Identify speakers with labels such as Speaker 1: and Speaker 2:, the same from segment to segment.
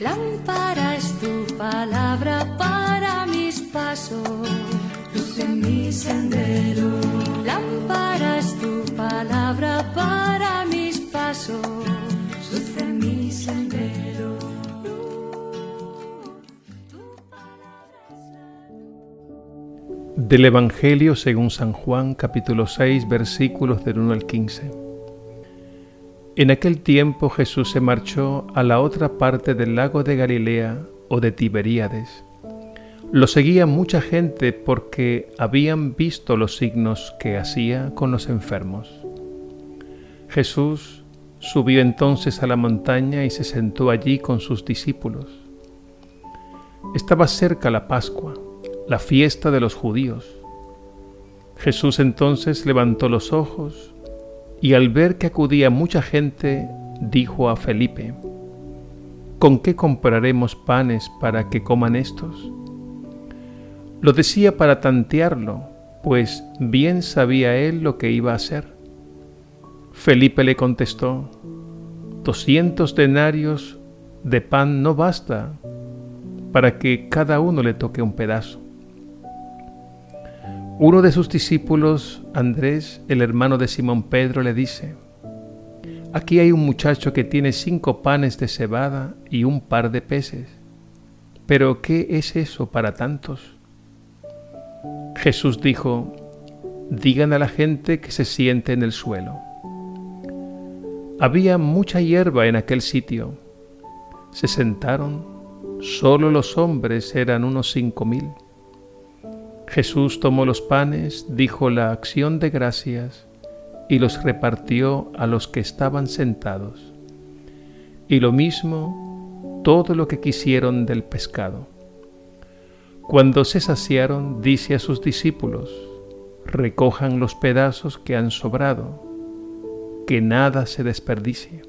Speaker 1: Lámpara es tu palabra para mis pasos, luz en mi sendero. Lámpara es tu palabra para mis pasos, luz en mi sendero.
Speaker 2: Del Evangelio según San Juan capítulo 6 versículos del 1 al 15. En aquel tiempo Jesús se marchó a la otra parte del lago de Galilea o de Tiberíades. Lo seguía mucha gente porque habían visto los signos que hacía con los enfermos. Jesús subió entonces a la montaña y se sentó allí con sus discípulos. Estaba cerca la Pascua la fiesta de los judíos. Jesús entonces levantó los ojos y al ver que acudía mucha gente, dijo a Felipe, ¿con qué compraremos panes para que coman estos? Lo decía para tantearlo, pues bien sabía él lo que iba a hacer. Felipe le contestó, doscientos denarios de pan no basta para que cada uno le toque un pedazo. Uno de sus discípulos, Andrés, el hermano de Simón Pedro, le dice, Aquí hay un muchacho que tiene cinco panes de cebada y un par de peces. Pero ¿qué es eso para tantos? Jesús dijo, Digan a la gente que se siente en el suelo. Había mucha hierba en aquel sitio. Se sentaron, solo los hombres eran unos cinco mil. Jesús tomó los panes, dijo la acción de gracias y los repartió a los que estaban sentados. Y lo mismo todo lo que quisieron del pescado. Cuando se saciaron, dice a sus discípulos, recojan los pedazos que han sobrado, que nada se desperdicie.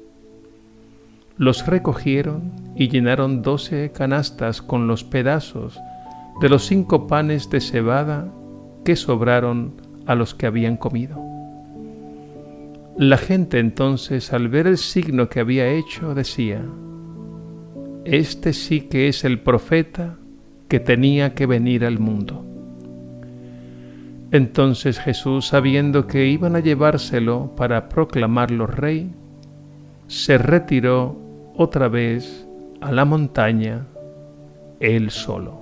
Speaker 2: Los recogieron y llenaron doce canastas con los pedazos de los cinco panes de cebada que sobraron a los que habían comido. La gente entonces, al ver el signo que había hecho, decía, Este sí que es el profeta que tenía que venir al mundo. Entonces Jesús, sabiendo que iban a llevárselo para proclamarlo rey, se retiró otra vez a la montaña él solo.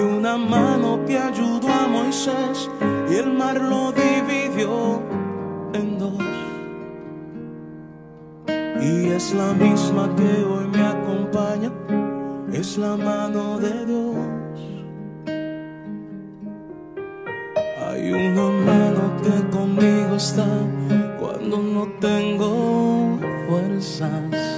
Speaker 3: Una mano que ayudó a Moisés y el mar lo dividió en dos. Y es la misma que hoy me acompaña, es la mano de Dios. Hay una mano que conmigo está cuando no tengo fuerzas.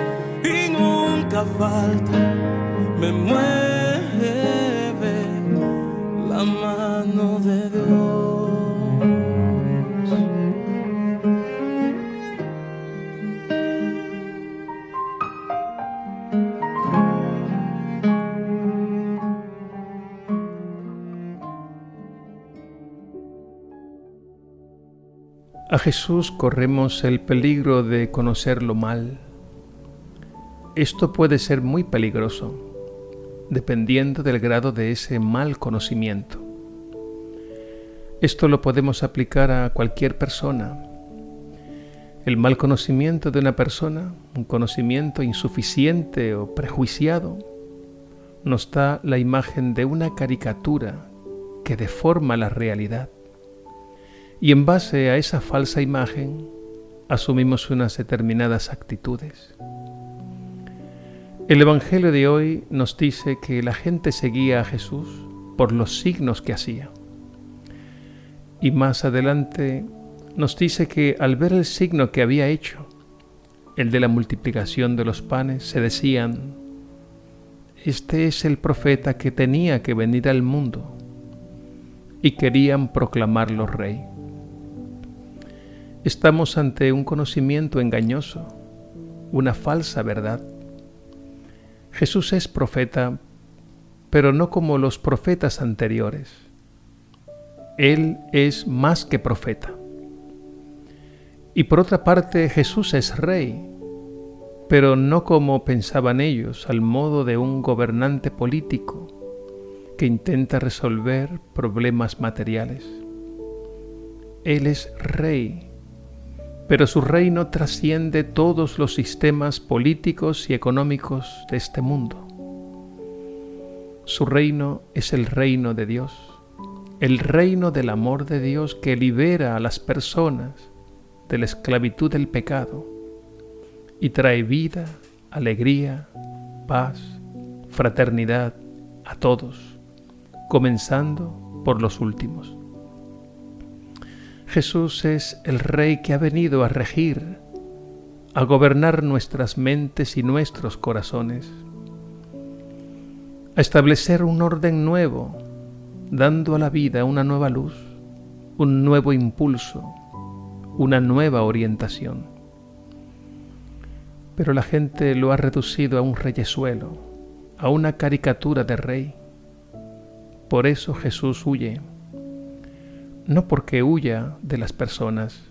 Speaker 3: falta me la mano de Dios.
Speaker 2: A Jesús corremos el peligro de conocerlo mal esto puede ser muy peligroso, dependiendo del grado de ese mal conocimiento. Esto lo podemos aplicar a cualquier persona. El mal conocimiento de una persona, un conocimiento insuficiente o prejuiciado, nos da la imagen de una caricatura que deforma la realidad y en base a esa falsa imagen asumimos unas determinadas actitudes. El Evangelio de hoy nos dice que la gente seguía a Jesús por los signos que hacía. Y más adelante nos dice que al ver el signo que había hecho, el de la multiplicación de los panes, se decían, este es el profeta que tenía que venir al mundo, y querían proclamarlo rey. Estamos ante un conocimiento engañoso, una falsa verdad. Jesús es profeta, pero no como los profetas anteriores. Él es más que profeta. Y por otra parte, Jesús es rey, pero no como pensaban ellos, al modo de un gobernante político que intenta resolver problemas materiales. Él es rey pero su reino trasciende todos los sistemas políticos y económicos de este mundo. Su reino es el reino de Dios, el reino del amor de Dios que libera a las personas de la esclavitud del pecado y trae vida, alegría, paz, fraternidad a todos, comenzando por los últimos. Jesús es el Rey que ha venido a regir, a gobernar nuestras mentes y nuestros corazones, a establecer un orden nuevo, dando a la vida una nueva luz, un nuevo impulso, una nueva orientación. Pero la gente lo ha reducido a un reyesuelo, a una caricatura de rey. Por eso Jesús huye no porque huya de las personas.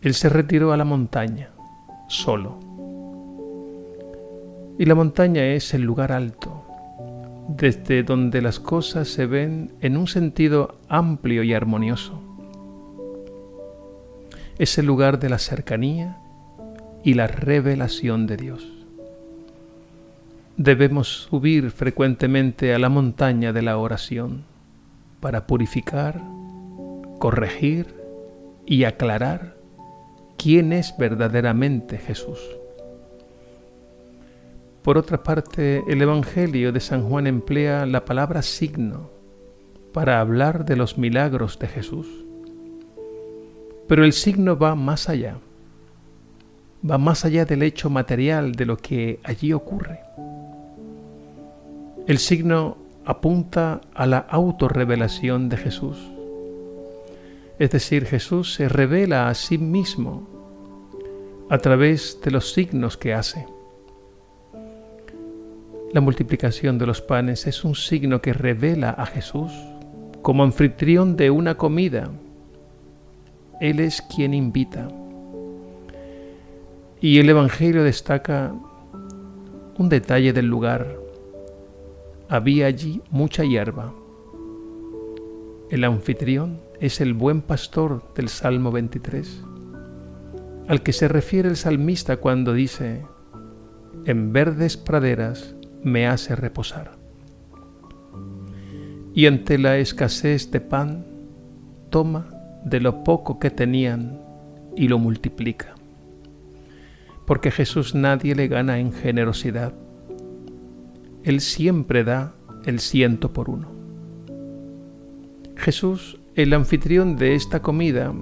Speaker 2: Él se retiró a la montaña, solo. Y la montaña es el lugar alto, desde donde las cosas se ven en un sentido amplio y armonioso. Es el lugar de la cercanía y la revelación de Dios. Debemos subir frecuentemente a la montaña de la oración para purificar, corregir y aclarar quién es verdaderamente Jesús. Por otra parte, el Evangelio de San Juan emplea la palabra signo para hablar de los milagros de Jesús. Pero el signo va más allá, va más allá del hecho material de lo que allí ocurre. El signo apunta a la autorrevelación de Jesús. Es decir, Jesús se revela a sí mismo a través de los signos que hace. La multiplicación de los panes es un signo que revela a Jesús como anfitrión de una comida. Él es quien invita. Y el Evangelio destaca un detalle del lugar había allí mucha hierba. El anfitrión es el buen pastor del Salmo 23, al que se refiere el salmista cuando dice, en verdes praderas me hace reposar. Y ante la escasez de pan, toma de lo poco que tenían y lo multiplica. Porque Jesús nadie le gana en generosidad él siempre da el ciento por uno. Jesús, el anfitrión de esta comida,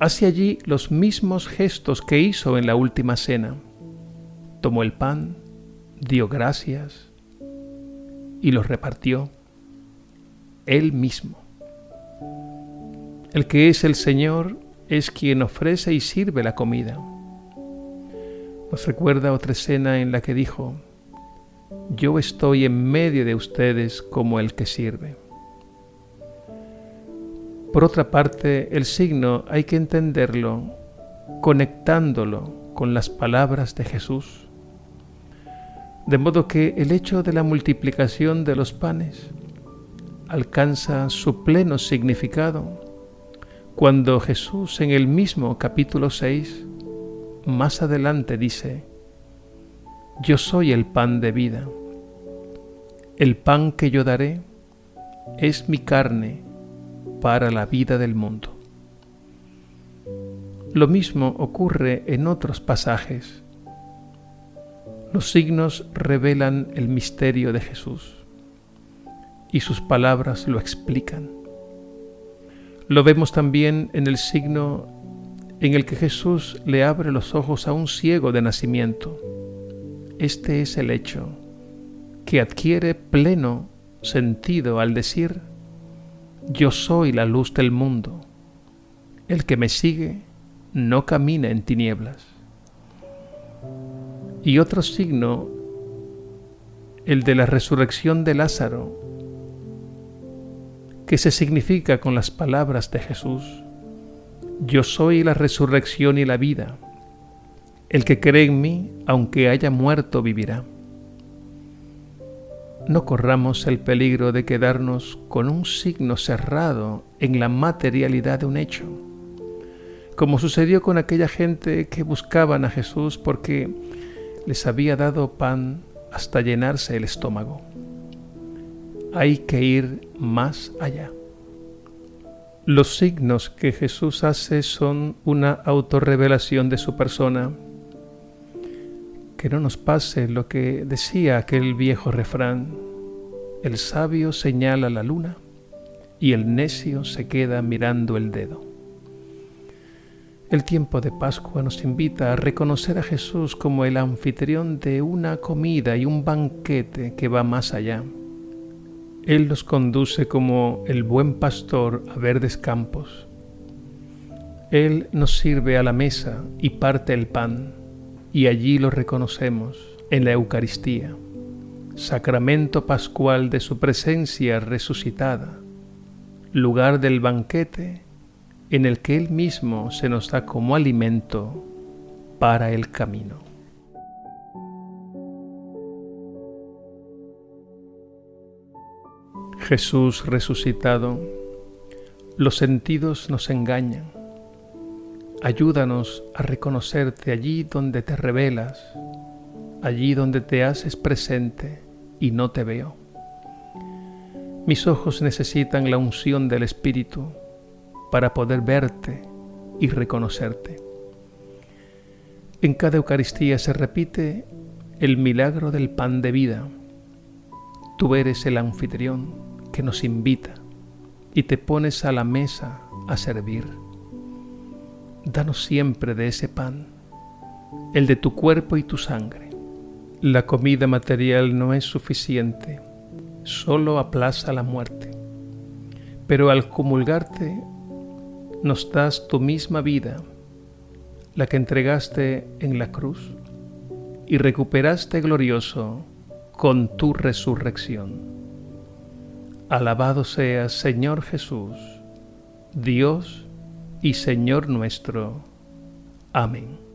Speaker 2: hace allí los mismos gestos que hizo en la última cena. Tomó el pan, dio gracias y los repartió él mismo. El que es el Señor es quien ofrece y sirve la comida. Nos recuerda otra escena en la que dijo, yo estoy en medio de ustedes como el que sirve. Por otra parte, el signo hay que entenderlo conectándolo con las palabras de Jesús. De modo que el hecho de la multiplicación de los panes alcanza su pleno significado cuando Jesús en el mismo capítulo 6, más adelante dice, Yo soy el pan de vida. El pan que yo daré es mi carne para la vida del mundo. Lo mismo ocurre en otros pasajes. Los signos revelan el misterio de Jesús y sus palabras lo explican. Lo vemos también en el signo en el que Jesús le abre los ojos a un ciego de nacimiento. Este es el hecho que adquiere pleno sentido al decir, yo soy la luz del mundo. El que me sigue no camina en tinieblas. Y otro signo, el de la resurrección de Lázaro, que se significa con las palabras de Jesús, yo soy la resurrección y la vida. El que cree en mí, aunque haya muerto, vivirá no corramos el peligro de quedarnos con un signo cerrado en la materialidad de un hecho, como sucedió con aquella gente que buscaban a Jesús porque les había dado pan hasta llenarse el estómago. Hay que ir más allá. Los signos que Jesús hace son una autorrevelación de su persona que no nos pase lo que decía aquel viejo refrán. El sabio señala la luna y el necio se queda mirando el dedo. El tiempo de Pascua nos invita a reconocer a Jesús como el anfitrión de una comida y un banquete que va más allá. Él nos conduce como el buen pastor a verdes campos. Él nos sirve a la mesa y parte el pan y allí lo reconocemos en la Eucaristía, sacramento pascual de su presencia resucitada, lugar del banquete en el que Él mismo se nos da como alimento para el camino. Jesús resucitado, los sentidos nos engañan Ayúdanos a reconocerte allí donde te revelas, allí donde te haces presente y no te veo. Mis ojos necesitan la unción del Espíritu para poder verte y reconocerte. En cada Eucaristía se repite el milagro del pan de vida. Tú eres el anfitrión que nos invita y te pones a la mesa a servir danos siempre de ese pan, el de tu cuerpo y tu sangre. La comida material no es suficiente, solo aplaza la muerte. Pero al comulgarte nos das tu misma vida, la que entregaste en la cruz, y recuperaste glorioso con tu resurrección. Alabado seas, Señor Jesús, Dios y Señor nuestro. Amén.